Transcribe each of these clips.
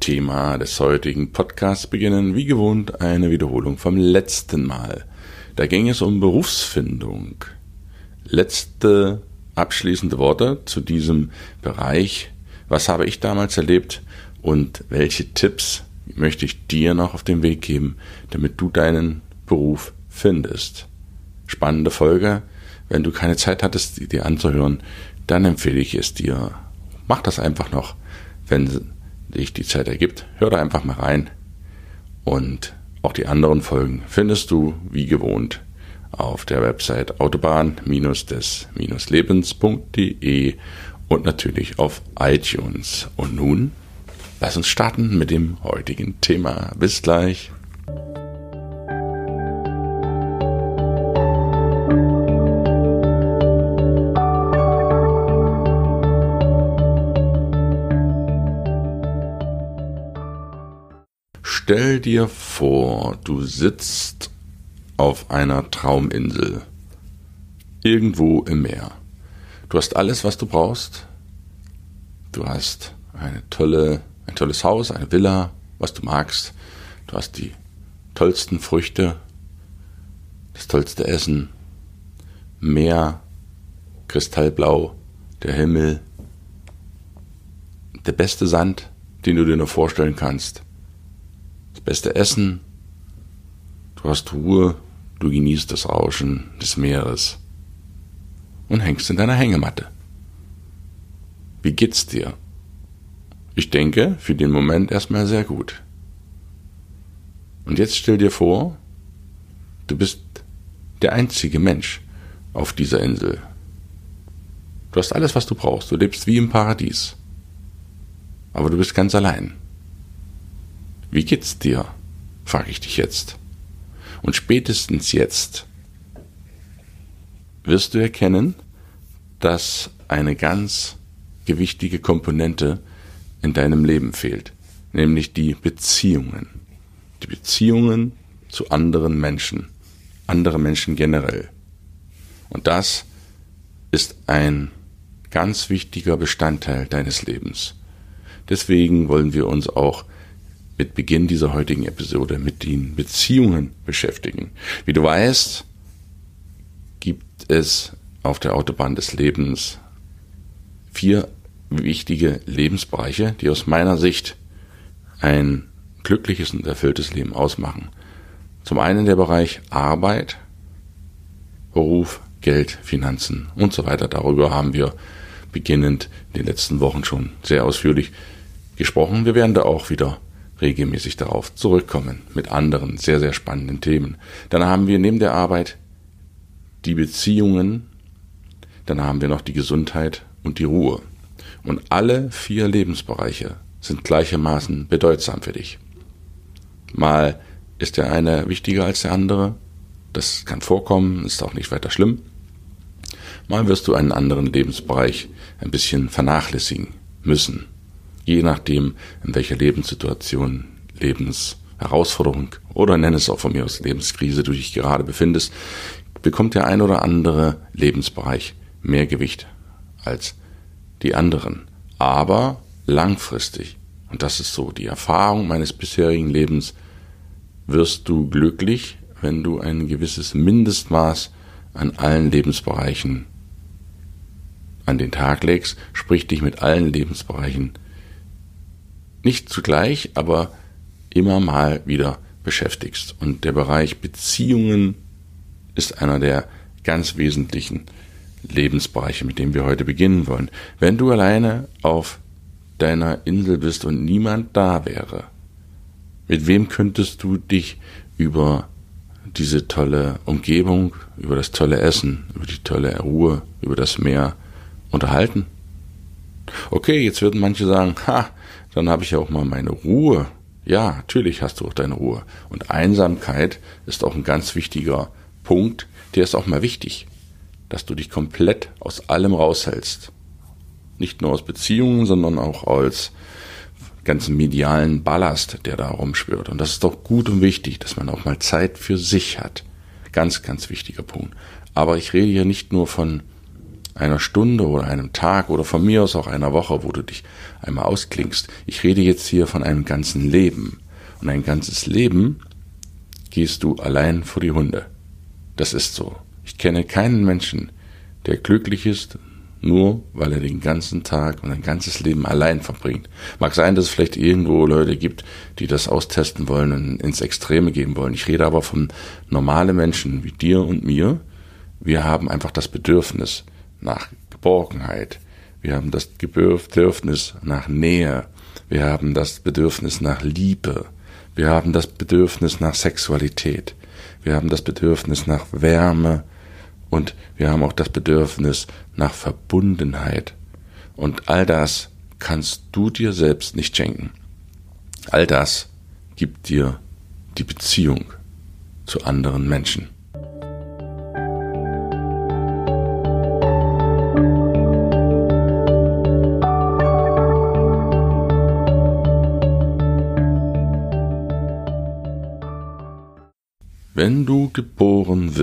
Thema des heutigen Podcasts beginnen, wie gewohnt eine Wiederholung vom letzten Mal. Da ging es um Berufsfindung. Letzte abschließende Worte zu diesem Bereich. Was habe ich damals erlebt und welche Tipps möchte ich dir noch auf den Weg geben, damit du deinen Beruf findest? Spannende Folge. Wenn du keine Zeit hattest, die dir anzuhören, dann empfehle ich es dir. Mach das einfach noch, wenn sich die Zeit ergibt. Hör da einfach mal rein. Und auch die anderen Folgen findest du wie gewohnt auf der Website autobahn-des-lebens.de und natürlich auf iTunes. Und nun, lass uns starten mit dem heutigen Thema. Bis gleich. Stell dir vor, du sitzt auf einer Trauminsel irgendwo im Meer. Du hast alles, was du brauchst. Du hast eine tolle, ein tolles Haus, eine Villa, was du magst. Du hast die tollsten Früchte, das tollste Essen, Meer, kristallblau, der Himmel, der beste Sand, den du dir nur vorstellen kannst das beste Essen, du hast Ruhe, du genießt das Rauschen des Meeres und hängst in deiner Hängematte. Wie geht's dir? Ich denke, für den Moment erstmal sehr gut. Und jetzt stell dir vor, du bist der einzige Mensch auf dieser Insel. Du hast alles, was du brauchst. Du lebst wie im Paradies. Aber du bist ganz allein. Wie geht's dir? frage ich dich jetzt. Und spätestens jetzt wirst du erkennen, dass eine ganz gewichtige Komponente in deinem Leben fehlt, nämlich die Beziehungen. Die Beziehungen zu anderen Menschen, andere Menschen generell. Und das ist ein ganz wichtiger Bestandteil deines Lebens. Deswegen wollen wir uns auch mit Beginn dieser heutigen Episode mit den Beziehungen beschäftigen. Wie du weißt, gibt es auf der Autobahn des Lebens vier wichtige Lebensbereiche, die aus meiner Sicht ein glückliches und erfülltes Leben ausmachen. Zum einen der Bereich Arbeit, Beruf, Geld, Finanzen und so weiter. Darüber haben wir beginnend in den letzten Wochen schon sehr ausführlich gesprochen. Wir werden da auch wieder regelmäßig darauf zurückkommen mit anderen sehr, sehr spannenden Themen. Dann haben wir neben der Arbeit die Beziehungen, dann haben wir noch die Gesundheit und die Ruhe. Und alle vier Lebensbereiche sind gleichermaßen bedeutsam für dich. Mal ist der eine wichtiger als der andere, das kann vorkommen, ist auch nicht weiter schlimm. Mal wirst du einen anderen Lebensbereich ein bisschen vernachlässigen müssen je nachdem, in welcher Lebenssituation, Lebensherausforderung oder nenn es auch von mir aus Lebenskrise du dich gerade befindest, bekommt der ein oder andere Lebensbereich mehr Gewicht als die anderen. Aber langfristig, und das ist so die Erfahrung meines bisherigen Lebens, wirst du glücklich, wenn du ein gewisses Mindestmaß an allen Lebensbereichen an den Tag legst, sprich dich mit allen Lebensbereichen nicht zugleich, aber immer mal wieder beschäftigst. Und der Bereich Beziehungen ist einer der ganz wesentlichen Lebensbereiche, mit dem wir heute beginnen wollen. Wenn du alleine auf deiner Insel bist und niemand da wäre, mit wem könntest du dich über diese tolle Umgebung, über das tolle Essen, über die tolle Ruhe, über das Meer unterhalten? Okay, jetzt würden manche sagen, ha, dann habe ich ja auch mal meine Ruhe. Ja, natürlich hast du auch deine Ruhe. Und Einsamkeit ist auch ein ganz wichtiger Punkt, der ist auch mal wichtig, dass du dich komplett aus allem raushältst. Nicht nur aus Beziehungen, sondern auch als ganzen medialen Ballast, der da rumschwirrt. Und das ist doch gut und wichtig, dass man auch mal Zeit für sich hat. Ganz, ganz wichtiger Punkt. Aber ich rede hier nicht nur von einer Stunde oder einem Tag oder von mir aus auch einer Woche, wo du dich einmal ausklingst. Ich rede jetzt hier von einem ganzen Leben. Und ein ganzes Leben gehst du allein vor die Hunde. Das ist so. Ich kenne keinen Menschen, der glücklich ist, nur weil er den ganzen Tag und ein ganzes Leben allein verbringt. Mag sein, dass es vielleicht irgendwo Leute gibt, die das austesten wollen und ins Extreme gehen wollen. Ich rede aber von normalen Menschen wie dir und mir. Wir haben einfach das Bedürfnis, nach Geborgenheit. Wir haben das Bedürfnis nach Nähe. Wir haben das Bedürfnis nach Liebe. Wir haben das Bedürfnis nach Sexualität. Wir haben das Bedürfnis nach Wärme. Und wir haben auch das Bedürfnis nach Verbundenheit. Und all das kannst du dir selbst nicht schenken. All das gibt dir die Beziehung zu anderen Menschen.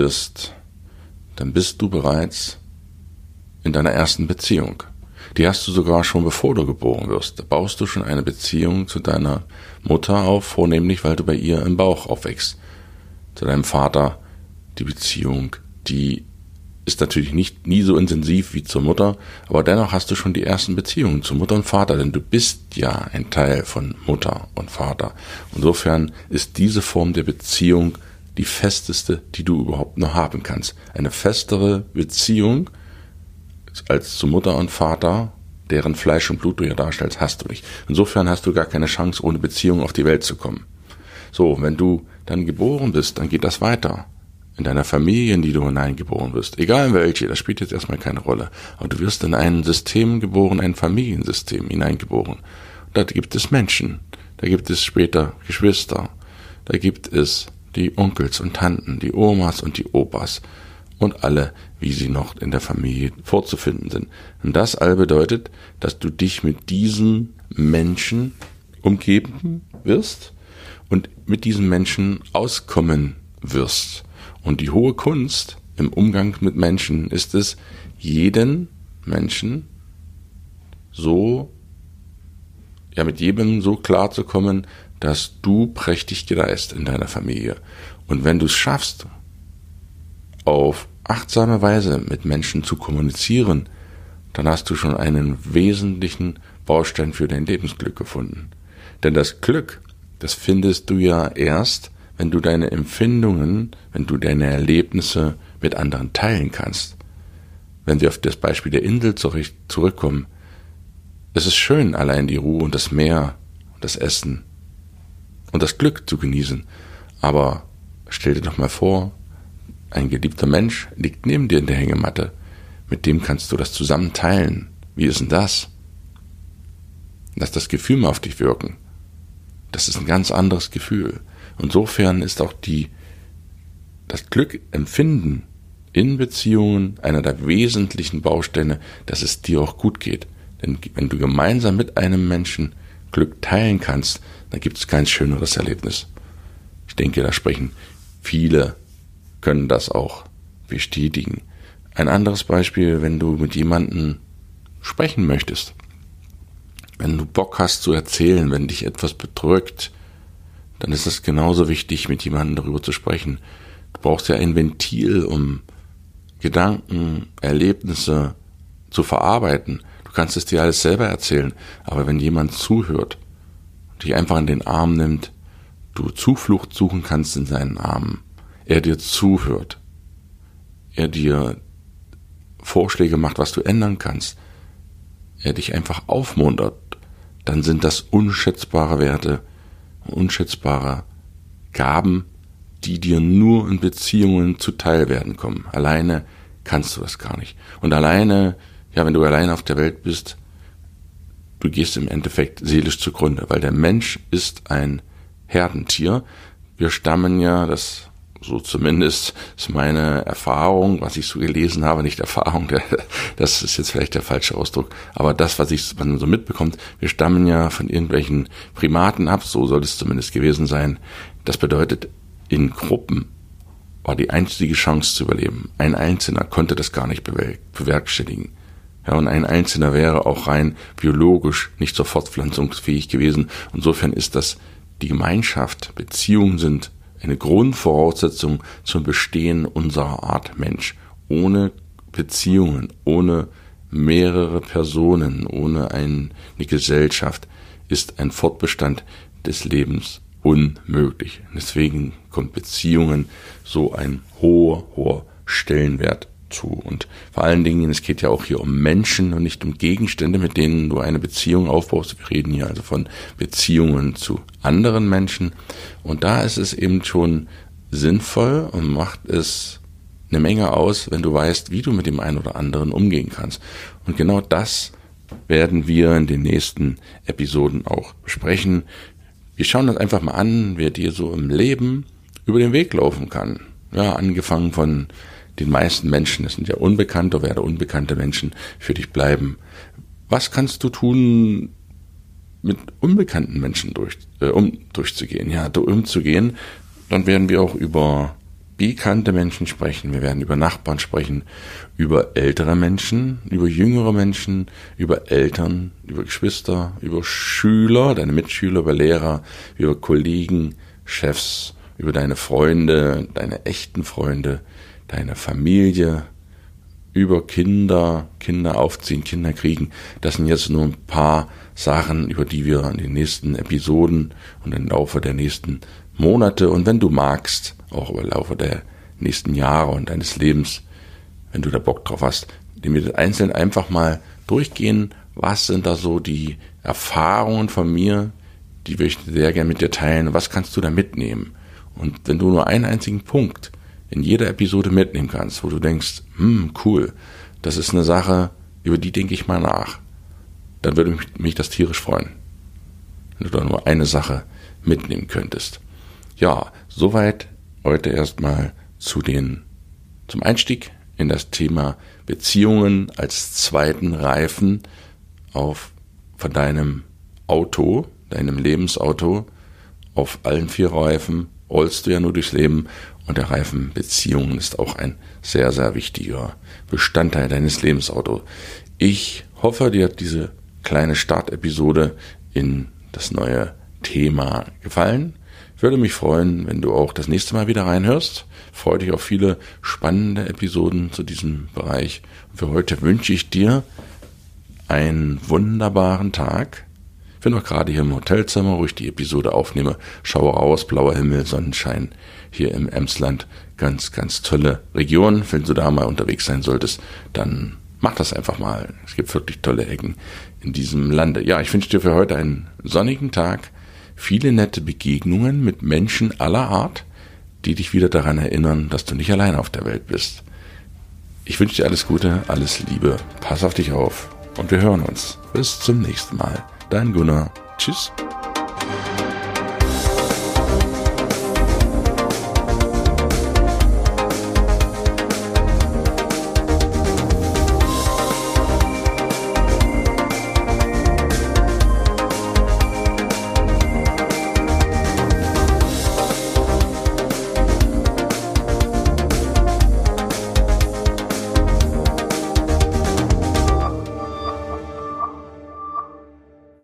Wirst, dann bist du bereits in deiner ersten Beziehung. Die hast du sogar schon bevor du geboren wirst. Da baust du schon eine Beziehung zu deiner Mutter auf, vornehmlich weil du bei ihr im Bauch aufwächst. Zu deinem Vater die Beziehung, die ist natürlich nicht nie so intensiv wie zur Mutter, aber dennoch hast du schon die ersten Beziehungen zu Mutter und Vater, denn du bist ja ein Teil von Mutter und Vater. Insofern ist diese Form der Beziehung die festeste, die du überhaupt noch haben kannst. Eine festere Beziehung als zu Mutter und Vater, deren Fleisch und Blut du ja darstellst, hast du nicht. Insofern hast du gar keine Chance, ohne Beziehung auf die Welt zu kommen. So, wenn du dann geboren bist, dann geht das weiter. In deiner Familie, in die du hineingeboren wirst. Egal in welche, das spielt jetzt erstmal keine Rolle. Aber du wirst in ein System geboren, ein Familiensystem hineingeboren. Da gibt es Menschen. Da gibt es später Geschwister. Da gibt es die Onkels und Tanten, die Omas und die Opas und alle, wie sie noch in der Familie vorzufinden sind. Und das all bedeutet, dass du dich mit diesen Menschen umgeben wirst und mit diesen Menschen auskommen wirst. Und die hohe Kunst im Umgang mit Menschen ist es, jeden Menschen so, ja, mit jedem so klar zu kommen, dass du prächtig gereist in deiner Familie. Und wenn du es schaffst, auf achtsame Weise mit Menschen zu kommunizieren, dann hast du schon einen wesentlichen Baustein für dein Lebensglück gefunden. Denn das Glück, das findest du ja erst, wenn du deine Empfindungen, wenn du deine Erlebnisse mit anderen teilen kannst. Wenn wir auf das Beispiel der Insel zurückkommen, es ist schön, allein die Ruhe und das Meer und das Essen und das Glück zu genießen. Aber stell dir doch mal vor, ein geliebter Mensch liegt neben dir in der Hängematte. Mit dem kannst du das zusammen teilen. Wie ist denn das? Lass das Gefühl mal auf dich wirken. Das ist ein ganz anderes Gefühl. Insofern ist auch die, das Glück empfinden in Beziehungen einer der wesentlichen Bausteine, dass es dir auch gut geht. Denn wenn du gemeinsam mit einem Menschen Glück teilen kannst, dann gibt es kein schöneres Erlebnis. Ich denke, da sprechen viele, können das auch bestätigen. Ein anderes Beispiel, wenn du mit jemandem sprechen möchtest, wenn du Bock hast zu erzählen, wenn dich etwas bedrückt, dann ist es genauso wichtig, mit jemandem darüber zu sprechen. Du brauchst ja ein Ventil, um Gedanken, Erlebnisse zu verarbeiten. Du kannst es dir alles selber erzählen, aber wenn jemand zuhört, dich einfach in den Arm nimmt, du Zuflucht suchen kannst in seinen Armen, er dir zuhört, er dir Vorschläge macht, was du ändern kannst, er dich einfach aufmuntert, dann sind das unschätzbare Werte, unschätzbare Gaben, die dir nur in Beziehungen zuteil werden kommen. Alleine kannst du das gar nicht. Und alleine, ja, wenn du alleine auf der Welt bist, du gehst im Endeffekt seelisch zugrunde, weil der Mensch ist ein Herdentier. Wir stammen ja, das so zumindest ist meine Erfahrung, was ich so gelesen habe, nicht Erfahrung, das ist jetzt vielleicht der falsche Ausdruck, aber das, was ich man so mitbekommt, wir stammen ja von irgendwelchen Primaten ab, so soll es zumindest gewesen sein. Das bedeutet, in Gruppen war die einzige Chance zu überleben. Ein Einzelner konnte das gar nicht bewerkstelligen. Ja, und ein Einzelner wäre auch rein biologisch nicht zur Fortpflanzung fähig gewesen. Insofern ist das die Gemeinschaft, Beziehungen sind eine Grundvoraussetzung zum Bestehen unserer Art Mensch. Ohne Beziehungen, ohne mehrere Personen, ohne eine Gesellschaft ist ein Fortbestand des Lebens unmöglich. Deswegen kommt Beziehungen so ein hoher, hoher Stellenwert zu. Und vor allen Dingen, es geht ja auch hier um Menschen und nicht um Gegenstände, mit denen du eine Beziehung aufbaust. Wir reden hier also von Beziehungen zu anderen Menschen. Und da ist es eben schon sinnvoll und macht es eine Menge aus, wenn du weißt, wie du mit dem einen oder anderen umgehen kannst. Und genau das werden wir in den nächsten Episoden auch besprechen. Wir schauen uns einfach mal an, wer dir so im Leben über den Weg laufen kann. Ja, angefangen von den meisten Menschen, es sind ja unbekannte oder unbekannte Menschen für dich bleiben. Was kannst du tun, mit unbekannten Menschen durch, äh, um durchzugehen, ja, umzugehen? Dann werden wir auch über bekannte Menschen sprechen, wir werden über Nachbarn sprechen, über ältere Menschen, über jüngere Menschen, über Eltern, über Geschwister, über Schüler, deine Mitschüler, über Lehrer, über Kollegen, Chefs, über deine Freunde, deine echten Freunde, deine Familie, über Kinder, Kinder aufziehen, Kinder kriegen. Das sind jetzt nur ein paar Sachen, über die wir in den nächsten Episoden und im Laufe der nächsten Monate und wenn du magst, auch im Laufe der nächsten Jahre und deines Lebens, wenn du da Bock drauf hast, die wir einzeln einfach mal durchgehen, was sind da so die Erfahrungen von mir, die will ich sehr gerne mit dir teilen, was kannst du da mitnehmen? Und wenn du nur einen einzigen Punkt in jeder Episode mitnehmen kannst, wo du denkst, hm, cool, das ist eine Sache, über die denke ich mal nach, dann würde mich, mich das tierisch freuen, wenn du da nur eine Sache mitnehmen könntest. Ja, soweit heute erstmal zu den, zum Einstieg in das Thema Beziehungen als zweiten Reifen auf, von deinem Auto, deinem Lebensauto, auf allen vier Reifen rollst du ja nur durchs Leben und der Reifen Beziehungen ist auch ein sehr, sehr wichtiger Bestandteil deines Lebensautos. Ich hoffe, dir hat diese kleine Startepisode in das neue Thema gefallen. Ich würde mich freuen, wenn du auch das nächste Mal wieder reinhörst. Freue dich auf viele spannende Episoden zu diesem Bereich. für heute wünsche ich dir einen wunderbaren Tag. Ich bin noch gerade hier im Hotelzimmer, wo ich die Episode aufnehme. Schaue raus, blauer Himmel, Sonnenschein hier im Emsland. Ganz, ganz tolle Region. Wenn du da mal unterwegs sein solltest, dann mach das einfach mal. Es gibt wirklich tolle Ecken in diesem Lande. Ja, ich wünsche dir für heute einen sonnigen Tag, viele nette Begegnungen mit Menschen aller Art, die dich wieder daran erinnern, dass du nicht allein auf der Welt bist. Ich wünsche dir alles Gute, alles Liebe, pass auf dich auf und wir hören uns. Bis zum nächsten Mal. Dein Gunnar. Tschüss.